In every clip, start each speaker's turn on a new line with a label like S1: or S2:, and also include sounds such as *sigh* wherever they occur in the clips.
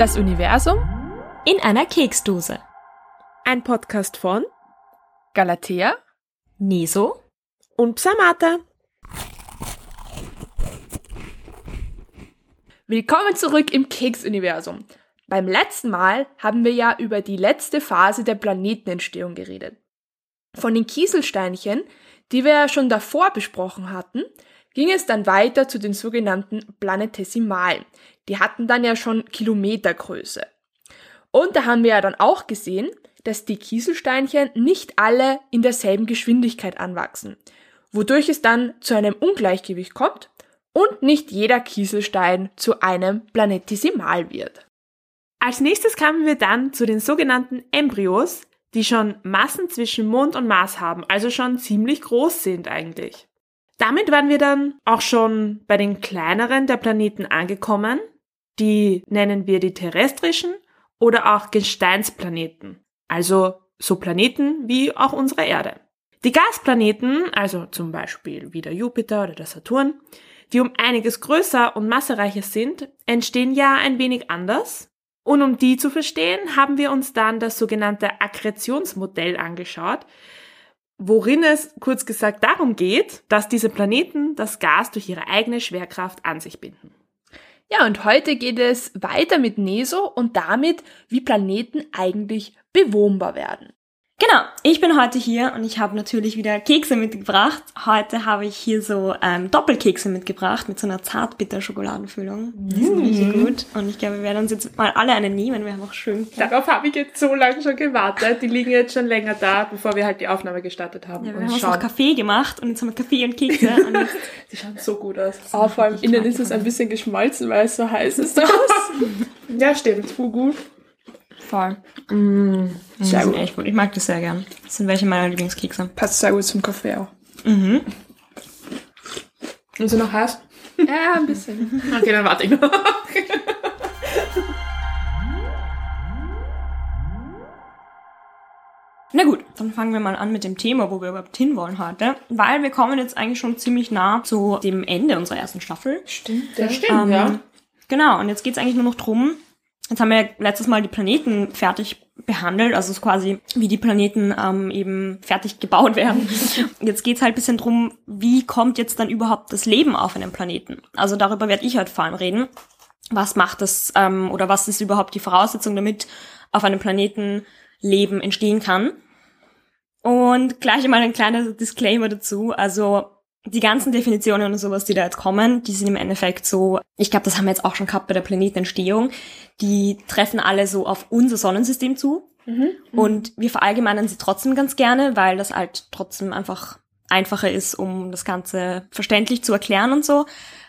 S1: Das Universum
S2: in einer Keksdose.
S3: Ein Podcast von
S1: Galatea,
S2: Neso
S3: und Psamata.
S1: Willkommen zurück im Keksuniversum. Beim letzten Mal haben wir ja über die letzte Phase der Planetenentstehung geredet. Von den Kieselsteinchen, die wir ja schon davor besprochen hatten, ging es dann weiter zu den sogenannten Planetesimalen. Die hatten dann ja schon Kilometergröße. Und da haben wir ja dann auch gesehen, dass die Kieselsteinchen nicht alle in derselben Geschwindigkeit anwachsen, wodurch es dann zu einem Ungleichgewicht kommt und nicht jeder Kieselstein zu einem Planetesimal wird.
S3: Als nächstes kamen wir dann zu den sogenannten Embryos, die schon Massen zwischen Mond und Mars haben, also schon ziemlich groß sind eigentlich. Damit waren wir dann auch schon bei den kleineren der Planeten angekommen. Die nennen wir die terrestrischen oder auch Gesteinsplaneten. Also so Planeten wie auch unsere Erde. Die Gasplaneten, also zum Beispiel wie der Jupiter oder der Saturn, die um einiges größer und massereicher sind, entstehen ja ein wenig anders. Und um die zu verstehen, haben wir uns dann das sogenannte Akkretionsmodell angeschaut, worin es kurz gesagt darum geht, dass diese Planeten das Gas durch ihre eigene Schwerkraft an sich binden.
S1: Ja, und heute geht es weiter mit Neso und damit, wie Planeten eigentlich bewohnbar werden.
S2: Genau, ich bin heute hier und ich habe natürlich wieder Kekse mitgebracht. Heute habe ich hier so ähm, Doppelkekse mitgebracht mit so einer Zartbitter-Schokoladenfüllung. Die sind mm. richtig gut. Und ich glaube, wir werden uns jetzt mal alle eine nehmen. Wir haben auch schön.
S3: Darauf habe ich jetzt so lange schon gewartet. Die liegen jetzt schon länger da, bevor wir halt die Aufnahme gestartet haben.
S2: Ja, wir haben uns auch Kaffee gemacht und jetzt haben wir Kaffee und Kekse. *laughs* und
S3: jetzt die schauen so gut aus. Oh, vor allem innen ist es ein bisschen geschmolzen, weil es so heiß ist. *laughs* ja, stimmt. Gut.
S2: Voll. Mm, sehr gut. echt gut. Ich mag das sehr gern. Das sind welche meiner Lieblingskekse.
S3: Passt sehr gut zum Kaffee auch. Mhm. Und so noch heiß?
S1: Ja, ein bisschen. *laughs*
S3: Okay, dann warte ich noch. *laughs*
S2: Na gut, dann fangen wir mal an mit dem Thema, wo wir überhaupt hinwollen heute, weil wir kommen jetzt eigentlich schon ziemlich nah zu dem Ende unserer ersten Staffel.
S3: Stimmt, das stimmt, ähm, ja.
S2: Genau, und jetzt geht's eigentlich nur noch drum, Jetzt haben wir letztes Mal die Planeten fertig behandelt, also quasi wie die Planeten ähm, eben fertig gebaut werden. *laughs* Jetzt geht's halt bisschen drum, wie kommt jetzt dann überhaupt das Leben auf einem Planeten? Also darüber werde ich heute vor allem reden. Was macht das ähm, oder was ist überhaupt die Voraussetzung, damit auf einem Planeten Leben entstehen kann? Und gleich einmal ein kleiner Disclaimer dazu. Also die ganzen Definitionen und sowas, die da jetzt kommen, die sind im Endeffekt so, ich glaube, das haben wir jetzt auch schon gehabt bei der Planetenentstehung, die treffen alle so auf unser Sonnensystem zu. Mhm, und wir verallgemeinern sie trotzdem ganz gerne, weil das halt trotzdem einfach einfacher ist, um das Ganze verständlich zu erklären und so.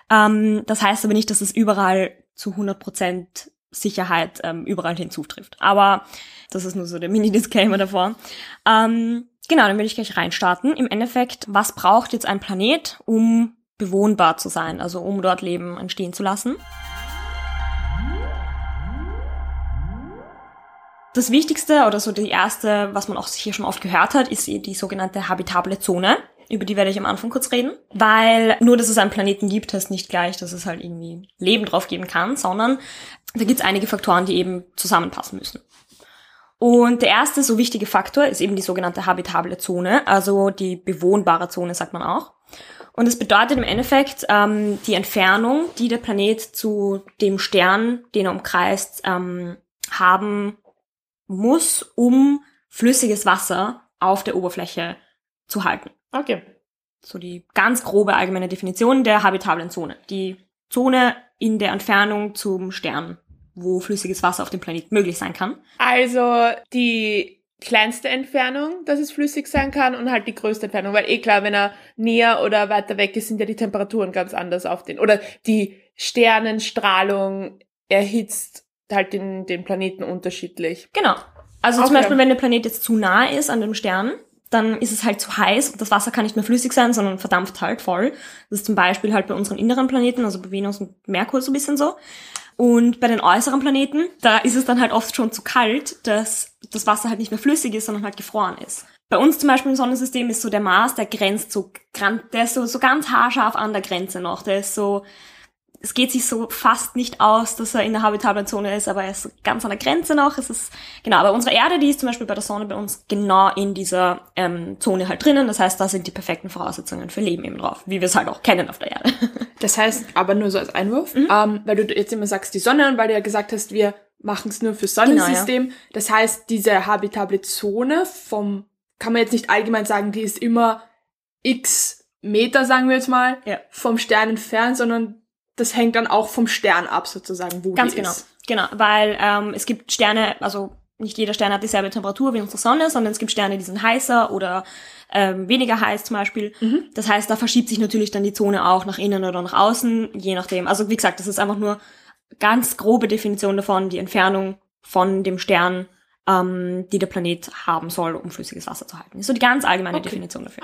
S2: Ähm, das heißt aber nicht, dass es überall zu 100% Sicherheit ähm, überall hinzutrifft. Aber das ist nur so der Mini-Disclaimer davor. Ähm, Genau, dann will ich gleich reinstarten. Im Endeffekt, was braucht jetzt ein Planet, um bewohnbar zu sein, also um dort Leben entstehen zu lassen? Das Wichtigste oder so die erste, was man auch hier schon oft gehört hat, ist die sogenannte habitable Zone. Über die werde ich am Anfang kurz reden. Weil nur, dass es einen Planeten gibt, heißt nicht gleich, dass es halt irgendwie Leben drauf geben kann, sondern da gibt es einige Faktoren, die eben zusammenpassen müssen. Und der erste so wichtige Faktor ist eben die sogenannte habitable Zone, also die bewohnbare Zone, sagt man auch. Und es bedeutet im Endeffekt ähm, die Entfernung, die der Planet zu dem Stern, den er umkreist, ähm, haben muss, um flüssiges Wasser auf der Oberfläche zu halten.
S3: Okay.
S2: So die ganz grobe allgemeine Definition der habitablen Zone. Die Zone in der Entfernung zum Stern wo flüssiges Wasser auf dem Planeten möglich sein kann.
S3: Also die kleinste Entfernung, dass es flüssig sein kann und halt die größte Entfernung, weil eh klar, wenn er näher oder weiter weg ist, sind ja die Temperaturen ganz anders auf den oder die Sternenstrahlung erhitzt halt den, den Planeten unterschiedlich.
S2: Genau. Also okay. zum Beispiel, wenn der Planet jetzt zu nah ist an dem Stern, dann ist es halt zu heiß und das Wasser kann nicht mehr flüssig sein, sondern verdampft halt voll. Das ist zum Beispiel halt bei unseren inneren Planeten, also bei Venus und Merkur so ein bisschen so. Und bei den äußeren Planeten, da ist es dann halt oft schon zu kalt, dass das Wasser halt nicht mehr flüssig ist, sondern halt gefroren ist. Bei uns zum Beispiel im Sonnensystem ist so der Mars, der grenzt so, der ist so, so ganz haarscharf an der Grenze noch. Der ist so es geht sich so fast nicht aus, dass er in der habitablen Zone ist, aber er ist ganz an der Grenze noch. Es ist, genau, aber unsere Erde, die ist zum Beispiel bei der Sonne bei uns genau in dieser ähm, Zone halt drinnen. Das heißt, da sind die perfekten Voraussetzungen für Leben eben drauf, wie wir es halt auch kennen auf der Erde. *laughs*
S1: Das heißt, aber nur so als Einwurf,
S2: Mhm.
S1: ähm, weil du jetzt immer sagst die Sonne und weil du ja gesagt hast, wir machen es nur fürs Sonnensystem. Das heißt, diese habitable Zone vom, kann man jetzt nicht allgemein sagen, die ist immer x Meter, sagen wir jetzt mal,
S2: Ja.
S1: vom Stern entfernt, sondern das hängt dann auch vom Stern ab, sozusagen, wo
S2: Ganz
S1: die
S2: genau.
S1: ist.
S2: Genau, weil ähm, es gibt Sterne, also nicht jeder Stern hat dieselbe Temperatur wie unsere Sonne, sondern es gibt Sterne, die sind heißer oder ähm, weniger heiß zum Beispiel. Das heißt, da verschiebt sich natürlich dann die Zone auch nach innen oder nach außen, je nachdem. Also wie gesagt, das ist einfach nur ganz grobe Definition davon, die Entfernung von dem Stern, ähm, die der Planet haben soll, um flüssiges Wasser zu halten. Das ist so die ganz allgemeine
S1: Okay.
S2: Definition dafür.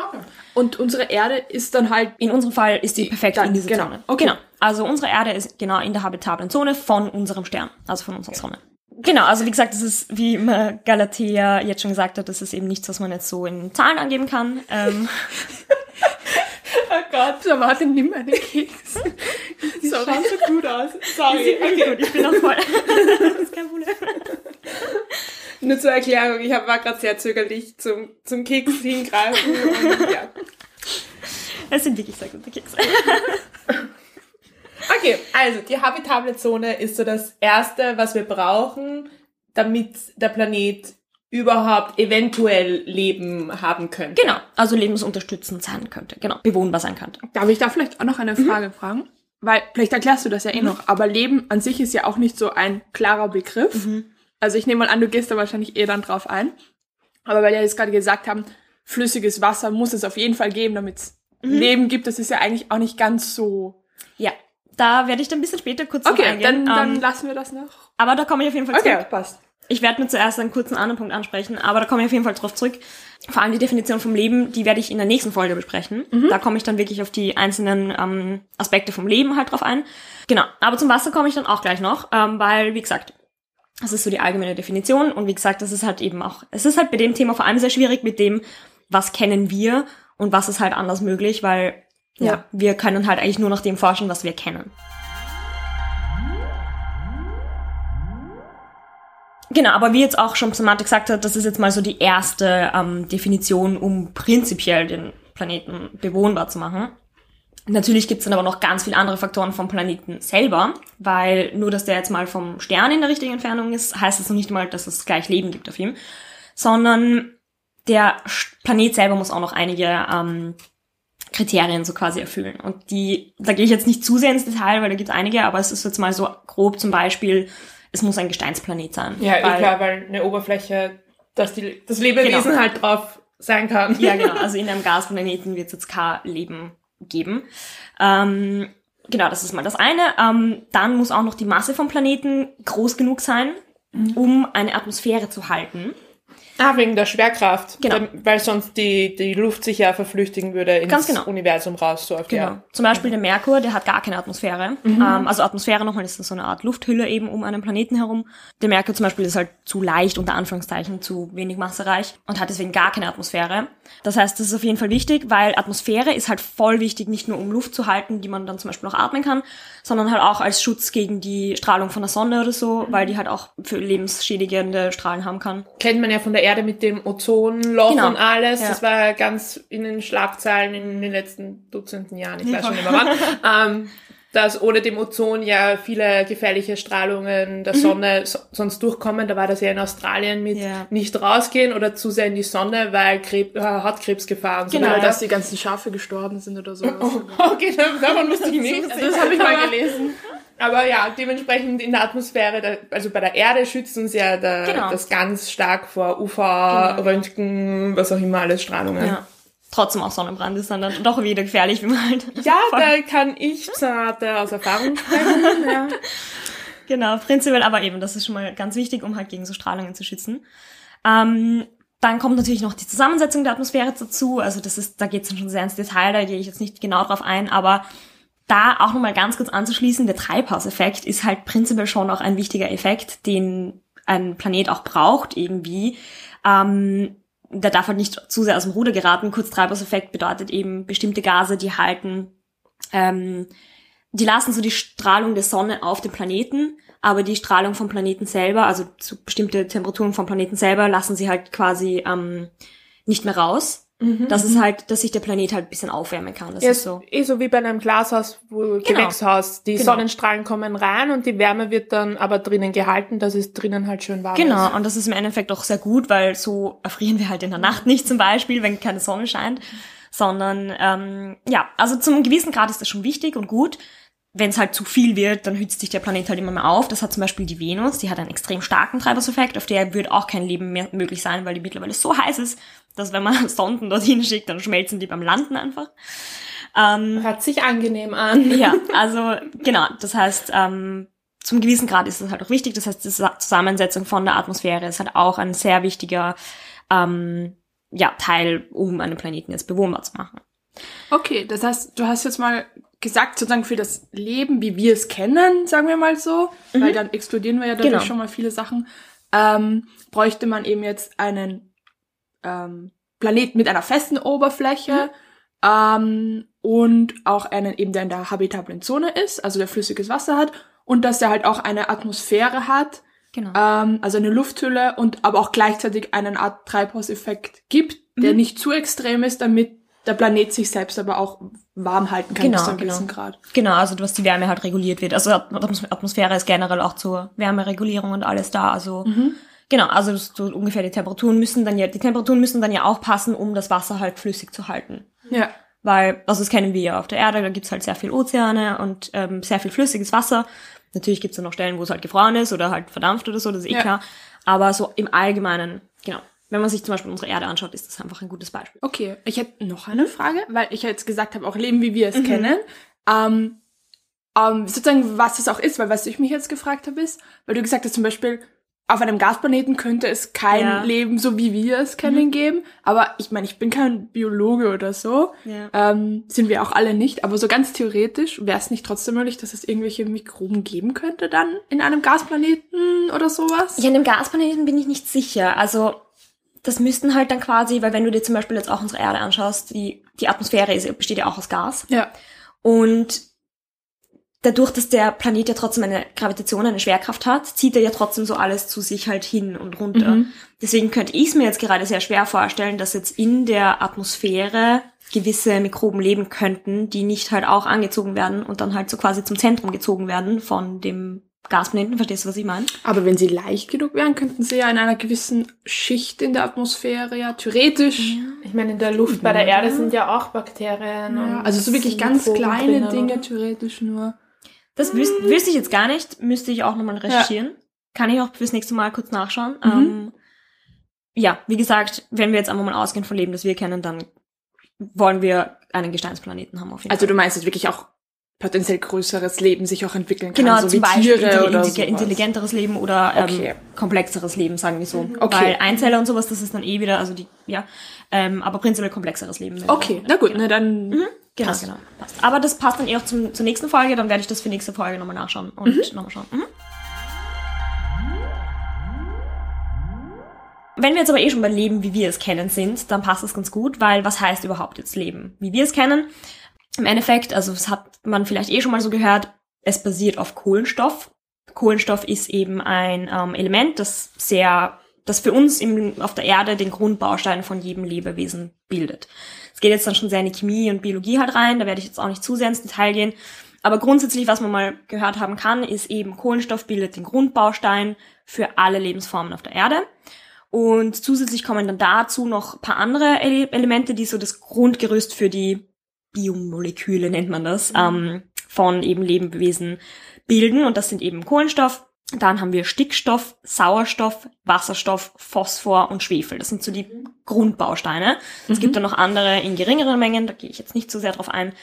S1: Und unsere Erde ist dann halt
S2: In unserem Fall ist die perfekt
S1: Dann,
S2: in dieser
S1: genau.
S2: Zone.
S1: Okay.
S2: Genau. Also unsere Erde ist genau in der habitablen Zone von unserem Stern, also von unserer Sonne. Genau, also wie gesagt, das ist, wie immer Galatea jetzt schon gesagt hat, das ist eben nichts, was man jetzt so in Zahlen angeben kann. Ähm, *laughs*
S1: Oh Gott, so warte, nimm einen Keks. *laughs*
S3: Die schauen so gut *laughs* aus. Sorry.
S2: okay, gut, ich bin noch voll. das ist kein Problem.
S3: Nur zur Erklärung, ich war gerade sehr zögerlich zum, zum Keks hingreifen. Und, ja.
S2: Es sind wirklich sehr gute Kekse.
S3: Okay, also die habitable Zone ist so das Erste, was wir brauchen, damit der Planet überhaupt eventuell Leben haben könnte.
S2: Genau, also lebensunterstützend sein könnte, genau, bewohnbar sein könnte.
S1: Darf ich da vielleicht auch noch eine Frage fragen? Weil, vielleicht erklärst du das ja eh noch, aber Leben an sich ist ja auch nicht so ein klarer Begriff. Also ich nehme mal an, du gehst da wahrscheinlich eh dann drauf ein. Aber weil wir jetzt gerade gesagt haben, flüssiges Wasser muss es auf jeden Fall geben, damit es Leben gibt, das ist ja eigentlich auch nicht ganz so.
S2: Ja, da werde ich dann ein bisschen später kurz
S1: Okay,
S2: eingehen.
S1: dann, dann
S2: ähm,
S1: lassen wir das noch.
S2: aber da komme ich auf jeden Fall zurück.
S1: passt.
S2: Ich werde nur zuerst einen kurzen anderen Punkt ansprechen, aber da komme ich auf jeden Fall drauf zurück. Vor allem die Definition vom Leben, die werde ich in der nächsten Folge besprechen. Da komme ich dann wirklich auf die einzelnen ähm, Aspekte vom Leben halt drauf ein. Genau, aber zum Wasser komme ich dann auch gleich noch, ähm, weil, wie gesagt, das ist so die allgemeine Definition und wie gesagt, das ist halt eben auch, es ist halt bei dem Thema vor allem sehr schwierig mit dem, was kennen wir und was ist halt anders möglich, weil ja, wir können halt eigentlich nur nach dem forschen, was wir kennen. Genau, aber wie jetzt auch schon Samantha gesagt hat, das ist jetzt mal so die erste ähm, Definition, um prinzipiell den Planeten bewohnbar zu machen. Natürlich gibt's dann aber noch ganz viele andere Faktoren vom Planeten selber, weil nur, dass der jetzt mal vom Stern in der richtigen Entfernung ist, heißt es noch nicht mal, dass es gleich Leben gibt auf ihm, sondern der Planet selber muss auch noch einige ähm, Kriterien so quasi erfüllen. Und die, da gehe ich jetzt nicht zu sehr ins Detail, weil da gibt's einige, aber es ist jetzt mal so grob zum Beispiel, es muss ein Gesteinsplanet sein.
S3: Ja,
S2: weil,
S3: klar, weil eine Oberfläche, dass die, das Lebewesen
S2: Genau.
S3: halt drauf sein kann.
S2: Ja, *laughs* genau. Also in einem Gasplaneten wird es jetzt kein Leben geben. Ähm, genau, das ist mal das eine. Ähm, dann muss auch noch die Masse vom Planeten groß genug sein, um eine Atmosphäre zu halten.
S3: Ah, wegen der Schwerkraft.
S2: Genau.
S3: Weil- sonst die, die Luft sich ja verflüchtigen würde ins
S2: Ganz genau.
S3: Universum raus, so auf
S2: Genau. Zum Beispiel der Merkur, der hat gar keine Atmosphäre. Ähm, also Atmosphäre nochmal ist so eine Art Lufthülle eben um einen Planeten herum. Der Merkur zum Beispiel ist halt zu leicht, unter Anführungszeichen, zu wenig massereich und hat deswegen gar keine Atmosphäre. Das heißt, das ist auf jeden Fall wichtig, weil Atmosphäre ist halt voll wichtig, nicht nur um Luft zu halten, die man dann zum Beispiel auch atmen kann, sondern halt auch als Schutz gegen die Strahlung von der Sonne oder so, weil die halt auch für lebensschädigende Strahlen haben kann.
S3: Kennt man ja von der Erde mit dem Ozonloch
S2: Genau.
S3: und alles.
S2: Ja.
S3: Das war ganz in den Schlagzeilen in den letzten Dutzenden Jahren, ich weiß schon immer wann, *laughs* ähm, dass ohne dem Ozon ja viele gefährliche Strahlungen der Sonne so, sonst durchkommen. Da war das ja in Australien mit
S2: Mhm. Ja.
S3: nicht rausgehen oder zu sehr in die Sonne, weil Krebs, äh, Hautkrebsgefahr und so
S2: Genau,
S1: Oder
S3: weiter.
S1: dass die ganzen Schafe gestorben sind oder sowas.
S3: Okay, *laughs* davon musste ich nicht.
S1: Das habe ich mal gelesen.
S3: Aber ja, dementsprechend in der Atmosphäre, da, also bei der Erde schützt uns ja der,
S2: Genau.
S3: das ganz stark vor UV,
S2: Genau.
S3: Röntgen, was auch immer alles Strahlungen.
S2: Ja. Trotzdem auch Sonnenbrand ist dann, dann doch wieder gefährlich, wie man halt.
S3: Ja, *laughs* da kann ich Zanate aus Erfahrung sprechen. ja. *laughs*
S2: Genau, prinzipiell, aber eben, das ist schon mal ganz wichtig, um halt gegen so Strahlungen zu schützen. Ähm, dann kommt natürlich noch die Zusammensetzung der Atmosphäre dazu. Also das ist, da geht es dann schon sehr ins Detail, da gehe ich jetzt nicht genau drauf ein, aber da auch nochmal ganz kurz anzuschließen, der Treibhauseffekt ist halt prinzipiell schon auch ein wichtiger Effekt, den ein Planet auch braucht irgendwie. Ähm, der darf halt nicht zu sehr aus dem Ruder geraten. Kurz Treibhauseffekt bedeutet eben bestimmte Gase, die halten ähm, die lassen so die Strahlung der Sonne auf den Planeten, aber die Strahlung vom Planeten selber, also bestimmte Temperaturen vom Planeten selber, lassen sie halt quasi ähm, nicht mehr raus. Das ist halt, dass sich der Planet halt ein bisschen aufwärmen kann. Das
S3: Ja,
S2: ist so.
S3: eh so wie bei einem Glashaus, wo Gewächshaus. Die
S2: Genau.
S3: Sonnenstrahlen kommen rein und die Wärme wird dann aber drinnen gehalten, dass es drinnen halt schön warm
S2: Genau,
S3: ist.
S2: und das ist im Endeffekt auch sehr gut, weil so erfrieren wir halt in der Nacht nicht zum Beispiel, wenn keine Sonne scheint, sondern ähm, ja, also zum gewissen Grad ist das schon wichtig und gut. Wenn es halt zu viel wird, dann hützt sich der Planet halt immer mehr auf. Das hat zum Beispiel die Venus, die hat einen extrem starken Treibhauseffekt, auf der wird auch kein Leben mehr möglich sein, weil die mittlerweile so heiß ist, dass wenn man *laughs* Sonden dorthin schickt, dann schmelzen die beim Landen einfach. Ähm,
S3: Hört sich angenehm an. *laughs*
S2: ja, *laughs* also genau, das heißt, ähm, zum gewissen Grad ist es halt auch wichtig. Das heißt, die Sa- Zusammensetzung von der Atmosphäre ist halt auch ein sehr wichtiger ähm, ja, Teil, um einen Planeten jetzt bewohnbar zu machen.
S1: Okay, das heißt, du hast jetzt mal gesagt, sozusagen für das Leben, wie wir es kennen, sagen wir mal so, weil dann explodieren wir ja dadurch
S2: Genau.
S1: schon mal viele Sachen, ähm, bräuchte man eben jetzt einen ähm, Planeten mit einer festen Oberfläche ähm, und auch einen eben, der in der habitablen Zone ist, also der flüssiges Wasser hat und dass der halt auch eine Atmosphäre hat,
S2: Genau.
S1: ähm, also eine Lufthülle und aber auch gleichzeitig einen Art Treibhauseffekt gibt, der
S2: Mhm.
S1: nicht zu extrem ist, damit der Planet sich selbst aber auch warm halten kann
S2: Genau,
S1: bis zu einem
S2: genau.
S1: gewissen Grad.
S2: Genau, also dass die Wärme halt reguliert wird. Also Atmos- Atmosphäre ist generell auch zur Wärmeregulierung und alles da. Also genau, also das, so ungefähr die Temperaturen müssen dann ja, die Temperaturen müssen dann ja auch passen, um das Wasser halt flüssig zu halten.
S1: Ja.
S2: Weil, also das kennen wir ja auf der Erde, da gibt's halt sehr viel Ozeane und ähm, sehr viel flüssiges Wasser. Natürlich gibt's dann noch Stellen, wo es halt gefroren ist oder halt verdampft oder so, das ist eh
S1: Ja.
S2: klar. Aber so im Allgemeinen, genau. Wenn man sich zum Beispiel unsere Erde anschaut, ist das einfach ein gutes Beispiel.
S1: Okay, ich hätte noch eine Frage, weil ich jetzt gesagt habe, auch Leben, wie wir es
S2: Mhm.
S1: kennen. Ähm, ähm, sozusagen, was es auch ist, weil was ich mich jetzt gefragt habe, ist, weil du gesagt hast, zum Beispiel, auf einem Gasplaneten könnte es kein
S2: Ja. Mhm.
S1: Leben, so wie wir es kennen, geben. Aber ich meine, ich bin kein Biologe oder so.
S2: Ja.
S1: Ähm, sind wir auch alle nicht. Aber so ganz theoretisch wäre es nicht trotzdem möglich, dass es irgendwelche Mikroben geben könnte dann in einem Gasplaneten oder sowas?
S2: Ja, in dem Gasplaneten bin ich nicht sicher. Also das müssten halt dann quasi, weil wenn du dir zum Beispiel jetzt auch unsere Erde anschaust, die, die Atmosphäre ist, besteht ja auch aus Gas.
S1: Ja.
S2: Und dadurch, dass der Planet ja trotzdem eine Gravitation, eine Schwerkraft hat, zieht er ja trotzdem so alles zu sich halt hin und runter.
S1: Mhm.
S2: Deswegen könnte ich es mir jetzt gerade sehr schwer vorstellen, dass jetzt in der Atmosphäre gewisse Mikroben leben könnten, die nicht halt auch angezogen werden und dann halt so quasi zum Zentrum gezogen werden von dem Gasplaneten. Verstehst du, was ich meine?
S1: Aber wenn sie leicht genug wären, könnten sie ja in einer gewissen Schicht in der Atmosphäre ja theoretisch.
S3: Ich meine, in der Luft bei der Erde sind ja auch Bakterien.
S1: Ja,
S3: und
S1: also so wirklich ganz kleine Dinge theoretisch nur.
S2: Das wüs wüsste ich jetzt gar nicht, müsste ich auch nochmal recherchieren. Kann ich auch fürs nächste Mal kurz nachschauen.
S1: Mhm.
S2: Ähm, ja, wie gesagt, wenn wir jetzt einmal mal ausgehen von Leben, das wir kennen, dann wollen wir einen Gesteinsplaneten haben auf jeden
S1: Also
S2: Fall.
S1: du meinst, dass wirklich auch potenziell größeres Leben sich auch entwickeln kann,
S2: Genau,
S1: so
S2: zum
S1: wie
S2: Beispiel
S1: Tiere oder sowas.
S2: intelligenteres Leben oder ähm,
S1: Okay.
S2: komplexeres Leben, sagen wir so.
S1: Okay.
S2: Weil Einzeller und sowas, das ist dann eh wieder, also die, ja, ähm, aber prinzipiell komplexeres Leben.
S1: Okay, na gut,
S2: genau.
S1: na dann.
S2: Genau,
S1: Passt.
S2: genau. Passt. Aber das passt dann eh auch zum, zur nächsten Folge, dann werde ich das für nächste Folge nochmal nachschauen und nochmal schauen. Mhm. Wenn wir jetzt aber eh schon bei Leben, wie wir es kennen, sind, dann passt das ganz gut, weil was heißt überhaupt jetzt Leben, wie wir es kennen? Im Endeffekt, also das hat man vielleicht eh schon mal so gehört, es basiert auf Kohlenstoff. Kohlenstoff ist eben ein ähm, Element, das sehr, das für uns im, auf der Erde den Grundbaustein von jedem Lebewesen bildet. Es geht jetzt dann schon sehr in die Chemie und Biologie halt rein, da werde ich jetzt auch nicht zu sehr ins Detail gehen. Aber grundsätzlich, was man mal gehört haben kann, ist eben Kohlenstoff bildet den Grundbaustein für alle Lebensformen auf der Erde. Und zusätzlich kommen dann dazu noch ein paar andere Ele Elemente, die so das Grundgerüst für die Biomoleküle, nennt man das, ähm, von eben Lebewesen bilden. Und das sind eben Kohlenstoff. Dann haben wir Stickstoff, Sauerstoff, Wasserstoff, Phosphor und Schwefel. Das sind so die Grundbausteine. Es gibt dann noch andere in geringeren Mengen, da gehe ich jetzt nicht so sehr drauf ein.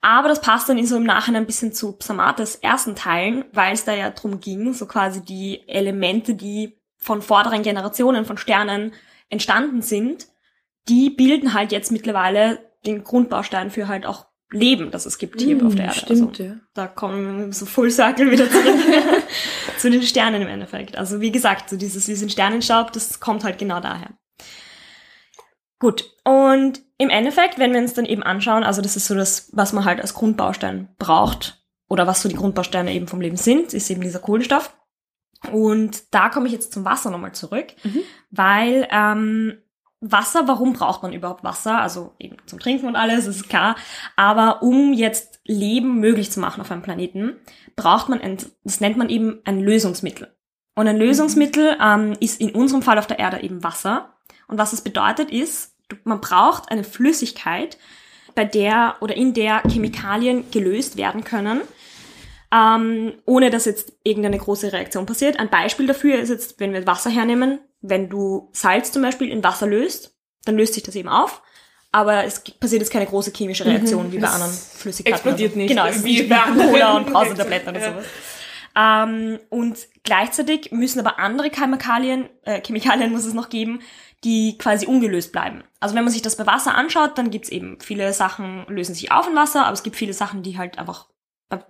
S2: Aber das passt dann in so im Nachhinein ein bisschen zu Psamates ersten Teilen, weil es da ja drum ging, so quasi die Elemente, die von vorderen Generationen von Sternen entstanden sind, die bilden halt jetzt mittlerweile den Grundbaustein für halt auch Leben, das es gibt hier auf der Erde.
S1: Stimmt,
S2: also,
S1: ja.
S2: Da kommen wir so Full Circle wieder zurück *laughs* zu den Sternen im Endeffekt. Also wie gesagt, so dieses, wir sind Sternenstaub, das kommt halt genau daher. Gut, und im Endeffekt, wenn wir uns dann eben anschauen, also das ist so das, was man halt als Grundbaustein braucht, oder was so die Grundbausteine eben vom Leben sind, ist eben dieser Kohlenstoff. Und da komme ich jetzt zum Wasser nochmal zurück,
S1: Mhm.
S2: weil ähm, Wasser, warum braucht man überhaupt Wasser? Also eben zum Trinken und alles, ist klar. Aber um jetzt Leben möglich zu machen auf einem Planeten, braucht man, ein, das nennt man eben ein Lösungsmittel. Und ein Lösungsmittel ähm, ist in unserem Fall auf der Erde eben Wasser. Und was das bedeutet ist, man braucht eine Flüssigkeit, bei der oder in der Chemikalien gelöst werden können, ähm, ohne dass jetzt irgendeine große Reaktion passiert. Ein Beispiel dafür ist jetzt, wenn wir Wasser hernehmen, wenn du Salz zum Beispiel in Wasser löst, dann löst sich das eben auf. Aber es passiert jetzt keine große chemische Reaktion wie bei anderen Flüssigkeiten.
S3: explodiert
S2: so.
S3: nicht,
S2: Genau, es
S3: wie bei
S2: Cola und *laughs* Brausetabletten oder sowas. Ähm, und gleichzeitig müssen aber andere Chemikalien, äh, Chemikalien muss es noch geben, die quasi ungelöst bleiben. Also wenn man sich das bei Wasser anschaut, dann gibt's eben viele Sachen lösen sich auf in Wasser, aber es gibt viele Sachen, die halt einfach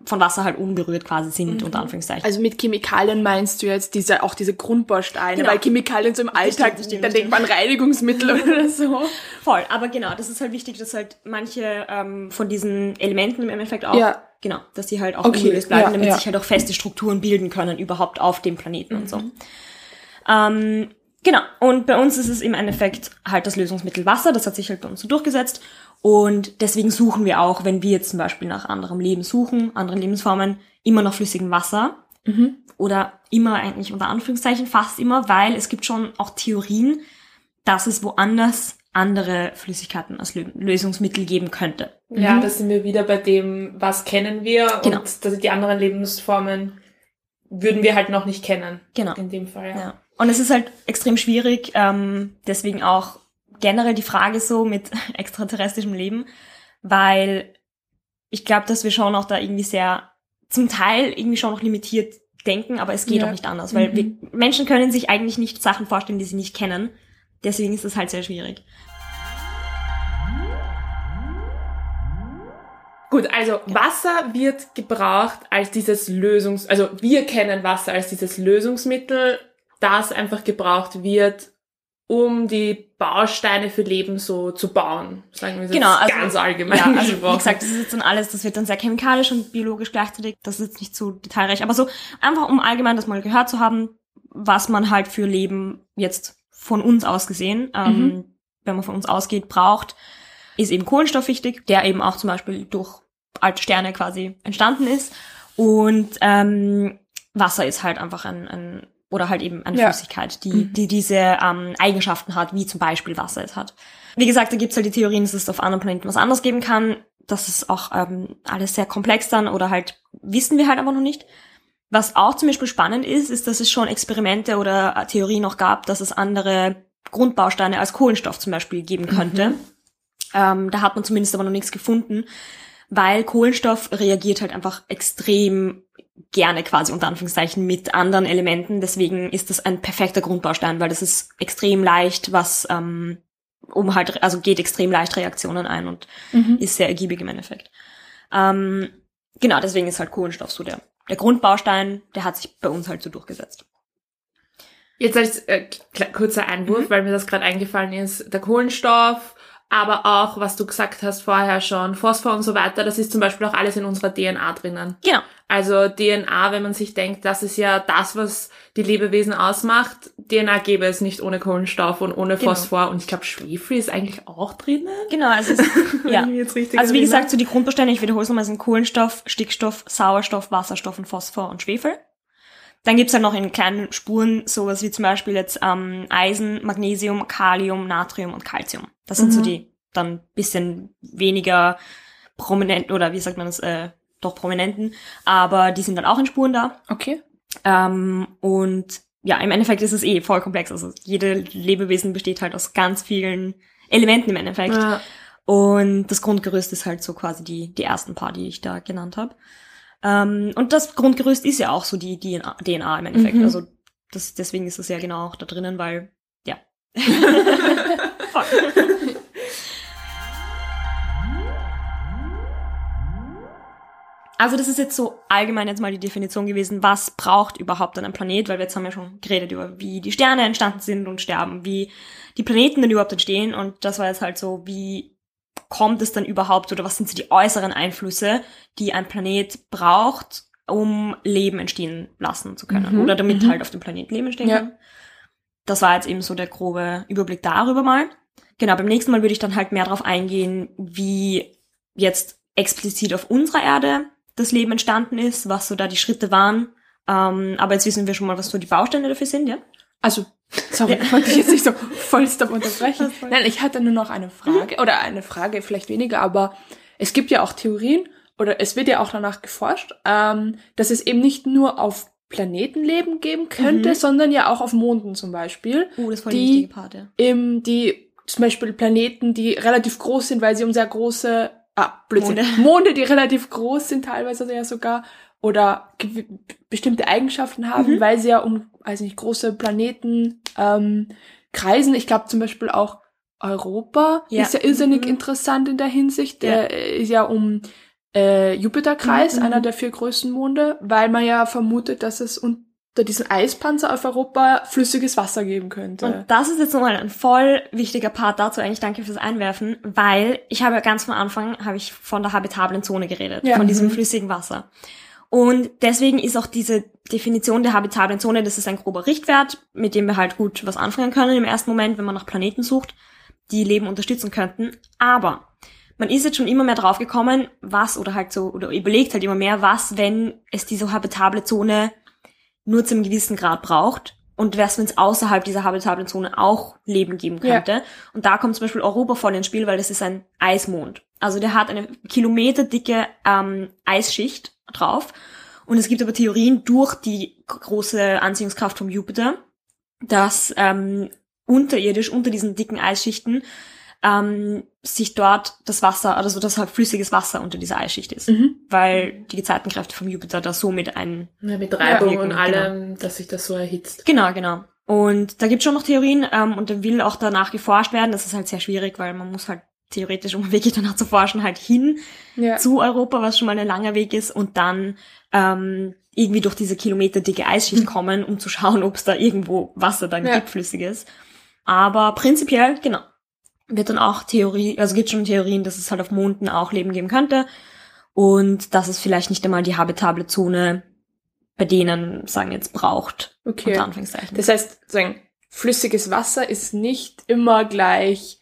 S2: von Wasser halt unberührt quasi sind, unter Anführungszeichen.
S1: Also mit Chemikalien meinst du jetzt diese, auch diese Grundbausteine,
S2: Genau.
S1: weil Chemikalien so im Alltag,
S2: stimmt, das stimmt,
S1: da
S2: das
S1: denkt man Reinigungsmittel oder *laughs* so.
S2: Voll, aber genau, das ist halt wichtig, dass halt manche ähm, von diesen Elementen im Endeffekt auch,
S1: Ja.
S2: genau, dass die halt auch
S1: Okay,
S2: ungelöst bleiben,
S1: ja,
S2: damit
S1: ja.
S2: sich halt auch feste Strukturen bilden können, überhaupt auf dem Planeten und so. Ähm, genau, und bei uns ist es im Endeffekt halt das Lösungsmittel Wasser, das hat sich halt bei uns so durchgesetzt. Und deswegen suchen wir auch, wenn wir jetzt zum Beispiel nach anderem Leben suchen, anderen Lebensformen, immer nach flüssigem Wasser. Oder immer eigentlich unter Anführungszeichen, fast immer, weil es gibt schon auch Theorien, dass es woanders andere Flüssigkeiten als Lö Lösungsmittel geben könnte.
S3: Ja, da sind wir wieder bei dem, was kennen wir
S2: Genau.
S3: und dass die anderen Lebensformen würden wir halt noch nicht kennen.
S2: Genau.
S3: In dem Fall, ja.
S2: Ja. Und es ist halt extrem schwierig, ähm, deswegen auch generell die Frage so mit *laughs* extraterrestrischem Leben, weil ich glaube, dass wir schon auch da irgendwie sehr, zum Teil irgendwie schon noch limitiert denken, aber es geht
S1: Ja.
S2: auch nicht anders, weil wir, Menschen können sich eigentlich nicht Sachen vorstellen, die sie nicht kennen. Deswegen ist es halt sehr schwierig.
S3: Gut, also Wasser wird gebraucht als dieses Lösungs, also wir kennen Wasser als dieses Lösungsmittel, das einfach gebraucht wird, um die Bausteine für Leben so zu bauen. Sagen wir es
S2: Genau, also-
S3: ganz allgemein
S2: Ja, also wie gesagt, das ist jetzt dann alles, das wird dann sehr chemikalisch und biologisch gleichzeitig. Das ist jetzt nicht so detailreich, aber so einfach um allgemein das mal gehört zu haben, was man halt für Leben jetzt von uns aus gesehen, ähm, wenn man von uns ausgeht, braucht, ist eben Kohlenstoff wichtig, der eben auch zum Beispiel durch alte Sterne quasi entstanden ist. Und ähm, Wasser ist halt einfach ein, ein oder halt eben eine
S1: Ja.
S2: Flüssigkeit, die, die diese ähm, Eigenschaften hat, wie zum Beispiel Wasser es hat. Wie gesagt, da gibt's halt die Theorien, dass es auf anderen Planeten was anderes geben kann. Das ist auch ähm, alles sehr komplex dann oder halt wissen wir halt einfach noch nicht. Was auch zum Beispiel spannend ist, ist, dass es schon Experimente oder äh, Theorien noch gab, dass es andere Grundbausteine als Kohlenstoff zum Beispiel geben könnte. Ähm, da hat man zumindest aber noch nichts gefunden, weil Kohlenstoff reagiert halt einfach extrem gerne quasi unter Anführungszeichen mit anderen Elementen. Deswegen ist das ein perfekter Grundbaustein, weil das ist extrem leicht, was ähm, um halt, also geht extrem leicht Reaktionen ein und ist sehr ergiebig im Endeffekt. Ähm, genau, deswegen ist halt Kohlenstoff so der, der Grundbaustein, der hat sich bei uns halt so durchgesetzt.
S3: Jetzt als äh, kurzer Einwurf, weil mir das gerade eingefallen ist, der Kohlenstoff, aber auch, was du gesagt hast vorher schon, Phosphor und so weiter, das ist zum Beispiel auch alles in unserer DNA drinnen.
S2: Genau.
S3: Also DNA, wenn man sich denkt, das ist ja das, was die Lebewesen ausmacht, DNA gäbe es nicht ohne Kohlenstoff und ohne
S2: Genau.
S3: Phosphor. Und ich glaube, Schwefel ist eigentlich auch drinnen.
S2: Genau, also es *laughs* ist, ja. Also wie gesagt, so die Grundbausteine, ich wiederhole es nochmal, sind Kohlenstoff, Stickstoff, Sauerstoff, Wasserstoff und Phosphor und Schwefel. Dann gibt's halt noch in kleinen Spuren sowas wie zum Beispiel jetzt ähm, Eisen, Magnesium, Kalium, Natrium und Calcium. Das sind so die dann bisschen weniger prominent oder wie sagt man das, äh, doch prominenten, aber die sind dann auch in Spuren da.
S1: Okay.
S2: Ähm, und ja, im Endeffekt ist es eh voll komplex. Also jede Lebewesen besteht halt aus ganz vielen Elementen im Endeffekt.
S3: Ja.
S2: Und das Grundgerüst ist halt so quasi die, die ersten paar, die ich da genannt habe. Ähm, und das Grundgerüst ist ja auch so die DNA, DNA im Endeffekt.
S1: Mhm.
S2: Also das, deswegen ist es ja genau auch da drinnen, weil, ja. *laughs* Fuck. Also das ist jetzt so allgemein jetzt mal die Definition gewesen, was braucht überhaupt ein Planet, weil wir jetzt haben ja schon geredet über, wie die Sterne entstanden sind und sterben, wie die Planeten denn überhaupt entstehen und das war jetzt halt so, wie kommt es dann überhaupt oder was sind so die äußeren Einflüsse, die ein Planet braucht, um Leben entstehen lassen zu können
S1: Mhm,
S2: oder damit
S1: mhm.
S2: halt auf dem Planeten Leben entstehen
S1: Ja.
S2: kann. Das war jetzt eben so der grobe Überblick darüber mal. Genau, beim nächsten Mal würde ich dann halt mehr darauf eingehen, wie jetzt explizit auf unserer Erde das Leben entstanden ist, was so da die Schritte waren. Ähm, aber jetzt wissen wir schon mal, was so die Bausteine dafür sind, ja?
S1: Also, *laughs* sorry, ich wollte dich jetzt nicht so vollstop unterbrechen.
S2: War-
S1: Nein, ich hatte nur noch eine Frage, oder eine Frage vielleicht weniger, aber es gibt ja auch Theorien, oder es wird ja auch danach geforscht, ähm, dass es eben nicht nur auf Planeten Leben geben könnte,
S2: Mhm.
S1: sondern ja auch auf Monden zum Beispiel.
S2: Oh, das war
S1: Die-
S2: die wichtige Part, ja.
S1: Eben die, zum Beispiel Planeten, die relativ groß sind, weil sie um sehr große, ah, Blödsinn,
S2: Monde. *laughs*
S1: Monde, die relativ groß sind, teilweise ja sogar, oder bestimmte Eigenschaften haben,
S2: Mhm.
S1: weil sie ja um, weiß nicht, große Planeten ähm, kreisen. Ich glaube zum Beispiel auch Europa
S2: Ja.
S1: ist ja irrsinnig
S2: Mhm.
S1: interessant in der Hinsicht. Der ist ja um äh, Jupiterkreis,
S2: Mhm,
S1: einer der vier größten Monde, weil man ja vermutet, dass es unter diesem Eispanzer auf Europa flüssiges Wasser geben könnte.
S2: Und das ist jetzt nochmal ein voll wichtiger Part dazu, eigentlich danke fürs Einwerfen, weil ich habe ja ganz von Anfang, habe ich von der habitablen Zone geredet,
S1: Ja.
S2: von diesem
S1: Mhm.
S2: flüssigen Wasser. Und deswegen ist auch diese Definition der habitablen Zone, das ist ein grober Richtwert, mit dem wir halt gut was anfangen können im ersten Moment, wenn man nach Planeten sucht, die Leben unterstützen könnten. Aber man ist jetzt schon immer mehr drauf gekommen, was oder halt so, oder überlegt halt immer mehr, was, wenn es diese habitable Zone nur zu einem gewissen Grad braucht und was, wenn es außerhalb dieser habitablen Zone auch Leben geben
S1: Ja.
S2: könnte. Und da kommt zum Beispiel Europa voll ins Spiel, weil das ist ein Eismond. Also der hat eine kilometerdicke ähm, Eisschicht drauf. Und es gibt aber Theorien durch die große Anziehungskraft vom Jupiter, dass ähm, unterirdisch, unter diesen dicken Eisschichten, ähm, sich dort das Wasser, also dass halt flüssiges Wasser unter dieser Eisschicht ist.
S1: Mhm.
S2: Weil die Gezeitenkräfte vom Jupiter da somit ein
S3: Ja, mit Reibung und
S2: genau.
S3: allem, dass sich das so erhitzt.
S2: Genau, genau. Und da gibt's schon noch Theorien ähm, und da will auch danach geforscht werden. Das ist halt sehr schwierig, weil man muss halt theoretisch, um wirklich danach zu forschen, halt hin
S1: Ja.
S2: zu Europa, was schon mal ein langer Weg ist, und dann ähm, irgendwie durch diese kilometerdicke Eisschicht kommen, um zu schauen, ob es da irgendwo Wasser dann
S1: Ja.
S2: gibt, flüssiges. Aber prinzipiell, genau, wird dann auch Theorie, also gibt schon Theorien, dass es halt auf Monden auch Leben geben könnte und dass es vielleicht nicht einmal die habitable Zone bei denen, sagen wir jetzt, braucht.
S1: Okay. Das heißt, sagen, flüssiges Wasser ist nicht immer gleich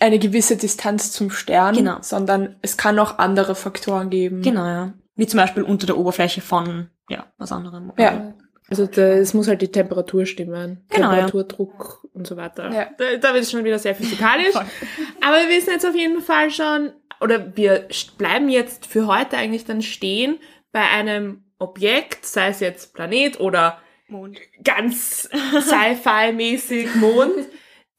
S1: eine gewisse Distanz zum Stern,
S2: Genau.
S1: sondern es kann auch andere Faktoren geben.
S2: Genau, ja. Wie zum Beispiel unter der Oberfläche von, ja, was anderem.
S1: Ja.
S3: Also da, es muss halt die Temperatur stimmen.
S2: Genau, ja.
S3: Temperatur, Druck und so weiter.
S1: Ja.
S3: Da, da wird es schon wieder sehr physikalisch. *laughs* Aber wir wissen jetzt auf jeden Fall schon, oder wir bleiben jetzt für heute eigentlich dann stehen bei einem Objekt, sei es jetzt Planet oder
S2: Mond.
S3: ganz *laughs* Sci-Fi-mäßig Mond,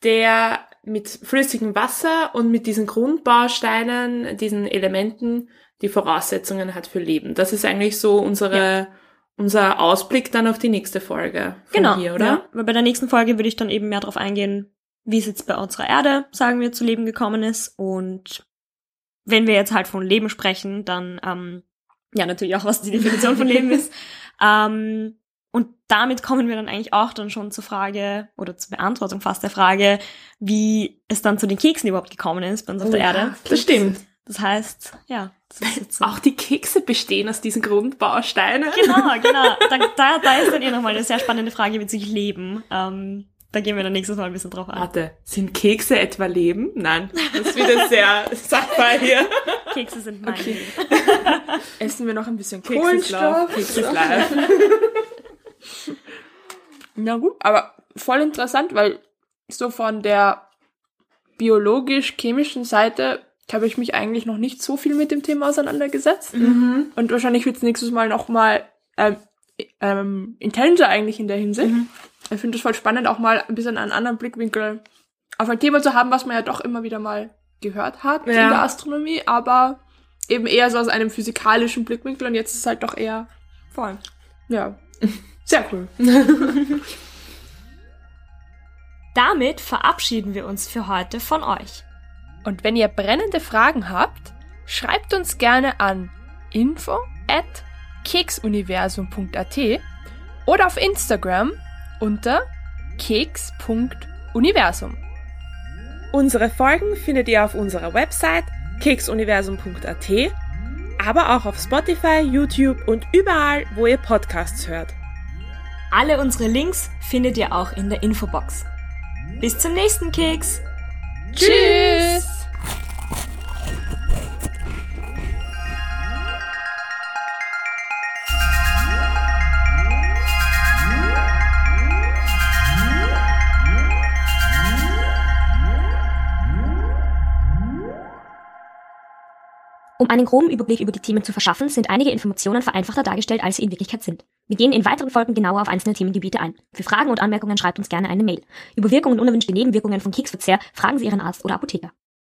S3: der mit flüssigem Wasser und mit diesen Grundbausteinen, diesen Elementen, die Voraussetzungen hat für Leben. Das ist eigentlich so unsere, unser Ausblick dann auf die nächste Folge
S2: Genau,
S3: hier, oder?
S2: Ja. Weil bei der nächsten Folge würde ich dann eben mehr darauf eingehen, wie es jetzt bei unserer Erde, sagen wir, zu Leben gekommen ist. Und wenn wir jetzt halt von Leben sprechen, dann ähm, ja natürlich auch, was die Definition von Leben *laughs* ist. Ähm, und damit kommen wir dann eigentlich auch dann schon zur Frage oder zur Beantwortung fast der Frage, wie es dann zu den Keksen überhaupt gekommen ist bei uns auf
S3: Oh
S2: der
S3: ja,
S2: Erde.
S3: Das stimmt.
S2: Das heißt, ja, das so.
S3: Auch die Kekse bestehen aus diesen Grundbausteinen.
S2: Genau, *laughs* genau. Da, da, da ist dann eh nochmal eine sehr spannende Frage bezüglich Leben. Ähm, da gehen wir dann nächstes Mal ein bisschen drauf ein.
S3: Warte, sind Kekse etwa Leben? Nein, das ist wieder sehr *laughs* Sci-Fi hier.
S2: Kekse sind mein
S1: Okay.
S2: Leben. *laughs*
S1: Essen wir noch ein bisschen
S3: ist
S1: Kohlenstoff.
S3: Keks ist life. *laughs*
S1: Na gut, aber voll interessant, weil so von der biologisch-chemischen Seite habe ich mich eigentlich noch nicht so viel mit dem Thema auseinandergesetzt.
S3: Mhm.
S1: Und wahrscheinlich wird es nächstes Mal noch mal ähm, ähm, intenser eigentlich in der Hinsicht.
S2: Mhm.
S1: Ich finde es voll spannend, auch mal ein bisschen einen anderen Blickwinkel auf ein Thema zu haben, was man ja doch immer wieder mal gehört hat
S3: Ja.
S1: in der Astronomie, aber eben eher so aus einem physikalischen Blickwinkel und jetzt ist es halt doch eher,
S2: Voll.
S1: ja, *laughs* sehr cool. *laughs*
S2: Damit verabschieden wir uns für heute von euch.
S1: Und wenn ihr brennende Fragen habt, schreibt uns gerne an info at keksuniversum.at oder auf Instagram unter keks.universum.
S3: Unsere Folgen findet ihr auf unserer Website keksuniversum.at, aber auch auf Spotify, YouTube und überall, wo ihr Podcasts hört.
S2: Alle unsere Links findet ihr auch in der Infobox. Bis zum nächsten Keks!
S1: Tschüss!
S4: Um einen groben Überblick über die Themen zu verschaffen, sind einige Informationen vereinfachter dargestellt, als sie in Wirklichkeit sind. Wir gehen in weiteren Folgen genauer auf einzelne Themengebiete ein. Für Fragen und Anmerkungen schreibt uns gerne eine Mail. Über Wirkungen und unerwünschte Nebenwirkungen von Keksverzehr fragen Sie Ihren Arzt oder Apotheker.